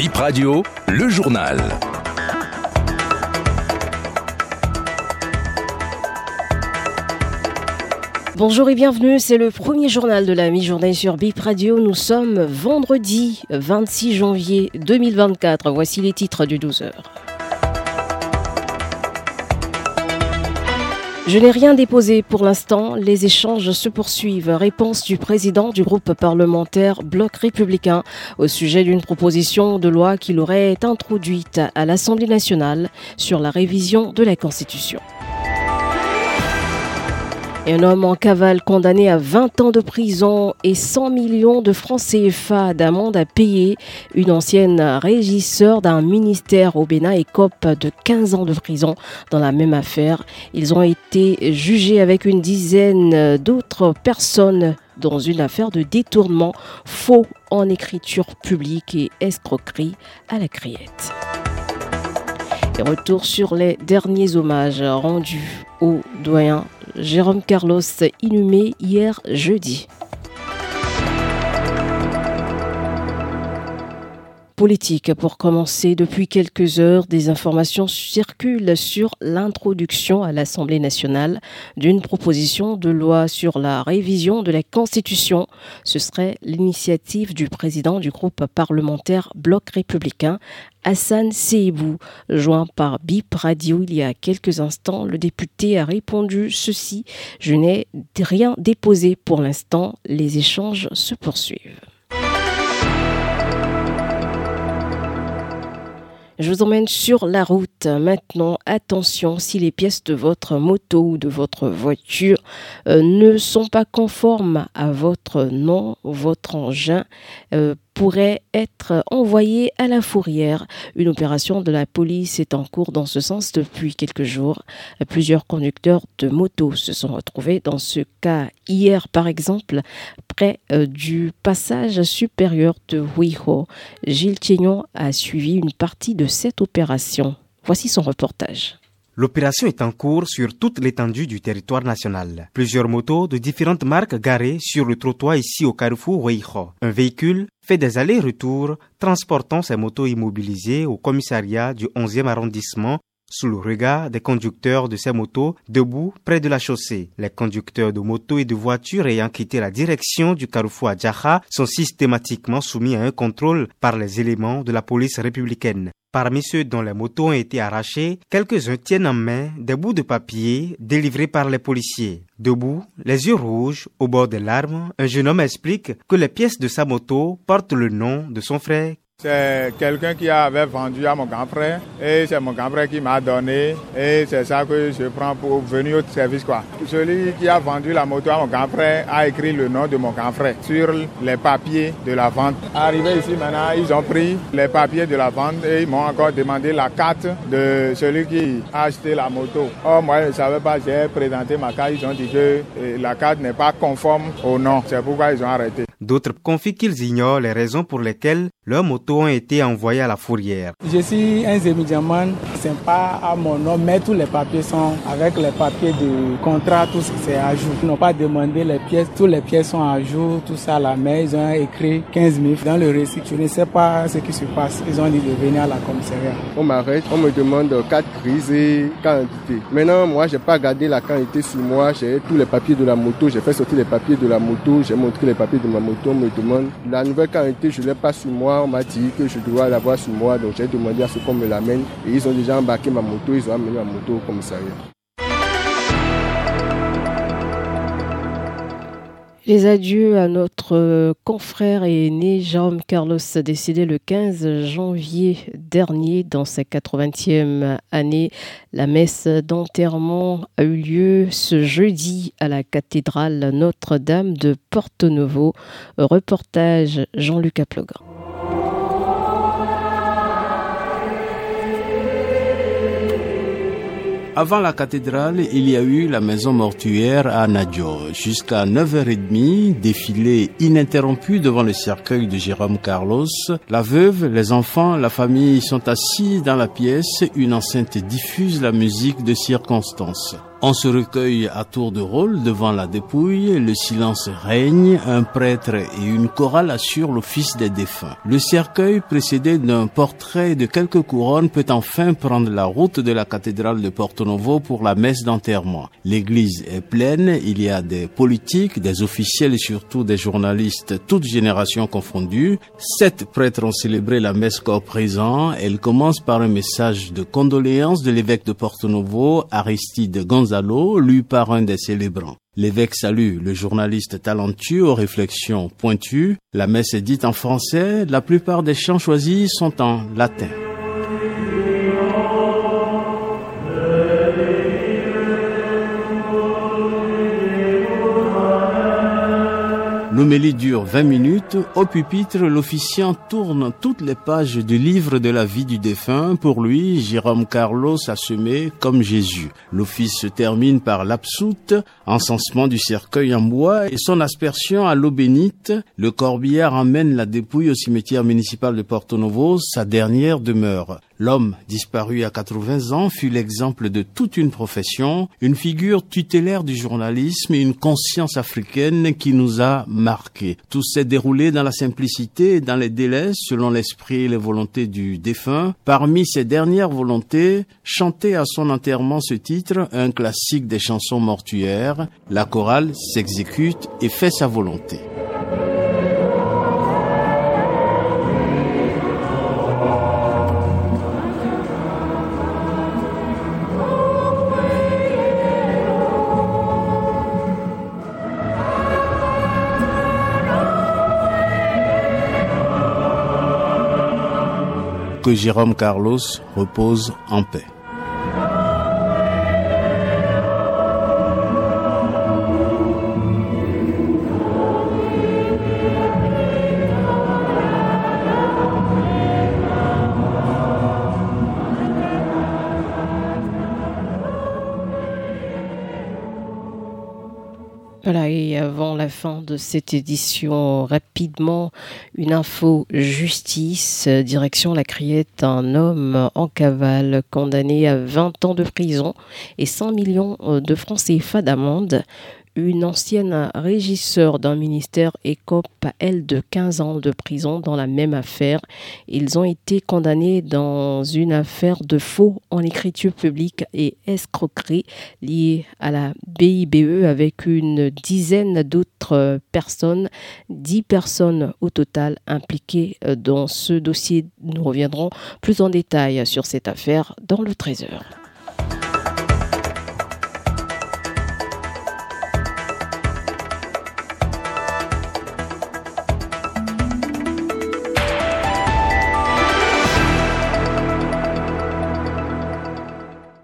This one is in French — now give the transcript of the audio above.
Bip Radio, le journal. Bonjour et bienvenue, c'est le premier journal de la mi-journée sur Bip Radio. Nous sommes vendredi 26 janvier 2024. Voici les titres du 12h. Je n'ai rien déposé pour l'instant. Les échanges se poursuivent. Réponse du président du groupe parlementaire Bloc républicain au sujet d'une proposition de loi qu'il aurait introduite à l'Assemblée nationale sur la révision de la Constitution un homme en cavale condamné à 20 ans de prison et 100 millions de francs CFA d'amende à payer. Une ancienne régisseur d'un ministère au Bénin écope de 15 ans de prison dans la même affaire. Ils ont été jugés avec une dizaine d'autres personnes dans une affaire de détournement faux en écriture publique et escroquerie à la criette. Et retour sur les derniers hommages rendus au doyen Jérôme Carlos, inhumé hier jeudi. Politique. Pour commencer, depuis quelques heures, des informations circulent sur l'introduction à l'Assemblée nationale d'une proposition de loi sur la révision de la Constitution. Ce serait l'initiative du président du groupe parlementaire Bloc républicain, Hassan Seibou, joint par BIP Radio il y a quelques instants, le député a répondu ceci Je n'ai rien déposé pour l'instant, les échanges se poursuivent. Je vous emmène sur la route. Maintenant, attention, si les pièces de votre moto ou de votre voiture euh, ne sont pas conformes à votre nom, votre engin, euh, pourrait être envoyé à la fourrière. Une opération de la police est en cours dans ce sens depuis quelques jours. Plusieurs conducteurs de motos se sont retrouvés dans ce cas hier par exemple près euh, du passage supérieur de Huiho. Gilles Thiegnon a suivi une partie de cette opération. Voici son reportage. L'opération est en cours sur toute l'étendue du territoire national. Plusieurs motos de différentes marques garées sur le trottoir ici au carrefour Weiho. Un véhicule fait des allers-retours transportant ces motos immobilisées au commissariat du 11e arrondissement sous le regard des conducteurs de ces motos debout près de la chaussée. Les conducteurs de motos et de voitures ayant quitté la direction du carrefour Adjaha sont systématiquement soumis à un contrôle par les éléments de la police républicaine. Parmi ceux dont les motos ont été arrachées, quelques-uns tiennent en main des bouts de papier délivrés par les policiers. Debout, les yeux rouges, au bord des larmes, un jeune homme explique que les pièces de sa moto portent le nom de son frère c'est quelqu'un qui avait vendu à mon grand frère et c'est mon grand frère qui m'a donné et c'est ça que je prends pour venir au service quoi. Celui qui a vendu la moto à mon grand frère a écrit le nom de mon grand frère sur les papiers de la vente. Arrivé ici maintenant, ils ont pris les papiers de la vente et ils m'ont encore demandé la carte de celui qui a acheté la moto. Oh moi je ne savais pas, j'ai présenté ma carte, ils ont dit que eh, la carte n'est pas conforme au nom. C'est pourquoi ils ont arrêté. D'autres confient qu'ils ignorent les raisons pour lesquelles leurs motos ont été envoyées à la fourrière. Je suis un Zemidiaman, c'est pas à mon nom, mais tous les papiers sont avec les papiers de contrat, tout c'est à jour. Ils n'ont pas demandé les pièces, tous les pièces sont à jour, tout ça la main, ils ont écrit 15 000 dans le récit. Je ne sais pas ce qui se passe. Ils ont dit de venir à la commissariat. On m'arrête, on me demande carte grise et quantité. Maintenant, moi, j'ai pas gardé la quantité sur moi, j'ai tous les papiers de la moto, j'ai fait sortir les papiers de la moto, j'ai montré les papiers de ma moto moto me demande la nouvelle qualité, je ne l'ai pas sur moi. On m'a dit que je dois l'avoir sur moi. Donc j'ai demandé à ce qu'on me l'amène. Et ils ont déjà embarqué ma moto. Ils ont amené ma moto au commissariat. Les adieux à notre confrère et aîné Jérôme Carlos, décédé le 15 janvier dernier dans sa 80e année. La messe d'enterrement a eu lieu ce jeudi à la cathédrale Notre-Dame de Porto Novo. Reportage Jean-Luc Aplogan. Avant la cathédrale, il y a eu la maison mortuaire à Nadjo. Jusqu'à 9h30, défilé ininterrompu devant le cercueil de Jérôme Carlos. La veuve, les enfants, la famille sont assis dans la pièce. Une enceinte diffuse la musique de circonstance. On se recueille à tour de rôle devant la dépouille, le silence règne, un prêtre et une chorale assurent l'office des défunts. Le cercueil, précédé d'un portrait de quelques couronnes, peut enfin prendre la route de la cathédrale de Porto Novo pour la messe d'enterrement. L'église est pleine, il y a des politiques, des officiels et surtout des journalistes, toutes générations confondues. Sept prêtres ont célébré la messe corps présent. Elle commence par un message de condoléances de l'évêque de Porto Novo, Aristide González lu par un des célébrants. L'évêque salue le journaliste talentueux aux réflexions pointues. La messe est dite en français, la plupart des chants choisis sont en latin. L'homélie dure 20 minutes. Au pupitre, l'officiant tourne toutes les pages du livre de la vie du défunt. Pour lui, Jérôme Carlos a semé comme Jésus. L'office se termine par l'absoute, encensement du cercueil en bois et son aspersion à l'eau bénite. Le corbillard emmène la dépouille au cimetière municipal de Porto Novo, sa dernière demeure. L'homme, disparu à 80 ans, fut l'exemple de toute une profession, une figure tutélaire du journalisme et une conscience africaine qui nous a marqués. Tout s'est déroulé dans la simplicité et dans les délais, selon l'esprit et les volontés du défunt. Parmi ses dernières volontés, chanter à son enterrement ce titre, un classique des chansons mortuaires, la chorale s'exécute et fait sa volonté. Que Jérôme Carlos repose en paix. Voilà, et avant la fin de cette édition, rapidement, une info justice, direction la criette, un homme en cavale condamné à 20 ans de prison et 100 millions de francs CFA d'amende une ancienne régisseur d'un ministère écope, elle, de 15 ans de prison dans la même affaire. Ils ont été condamnés dans une affaire de faux en écriture publique et escroquerie liée à la BIBE avec une dizaine d'autres personnes, 10 personnes au total impliquées dans ce dossier. Nous reviendrons plus en détail sur cette affaire dans le Trésor.